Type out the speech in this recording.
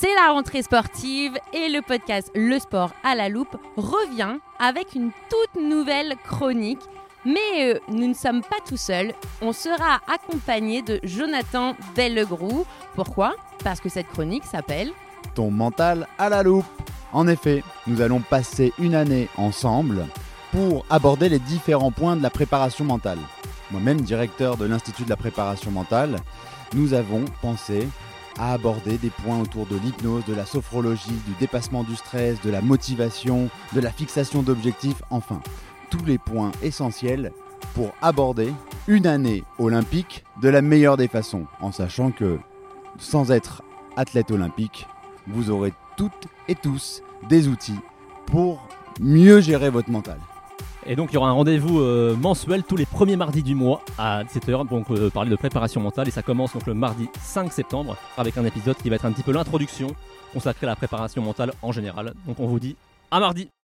C'est la rentrée sportive et le podcast Le Sport à la loupe revient avec une toute nouvelle chronique. Mais euh, nous ne sommes pas tout seuls, on sera accompagné de Jonathan Dellegroux. Pourquoi? Parce que cette chronique s'appelle Ton mental à la loupe. En effet, nous allons passer une année ensemble pour aborder les différents points de la préparation mentale. Moi-même, directeur de l'Institut de la préparation mentale, nous avons pensé à aborder des points autour de l'hypnose, de la sophrologie, du dépassement du stress, de la motivation, de la fixation d'objectifs, enfin, tous les points essentiels pour aborder une année olympique de la meilleure des façons, en sachant que sans être athlète olympique, vous aurez toutes et tous des outils pour mieux gérer votre mental. Et donc il y aura un rendez-vous euh, mensuel tous les premiers mardis du mois à 17h, donc euh, parler de préparation mentale. Et ça commence donc le mardi 5 septembre avec un épisode qui va être un petit peu l'introduction consacré à la préparation mentale en général. Donc on vous dit à mardi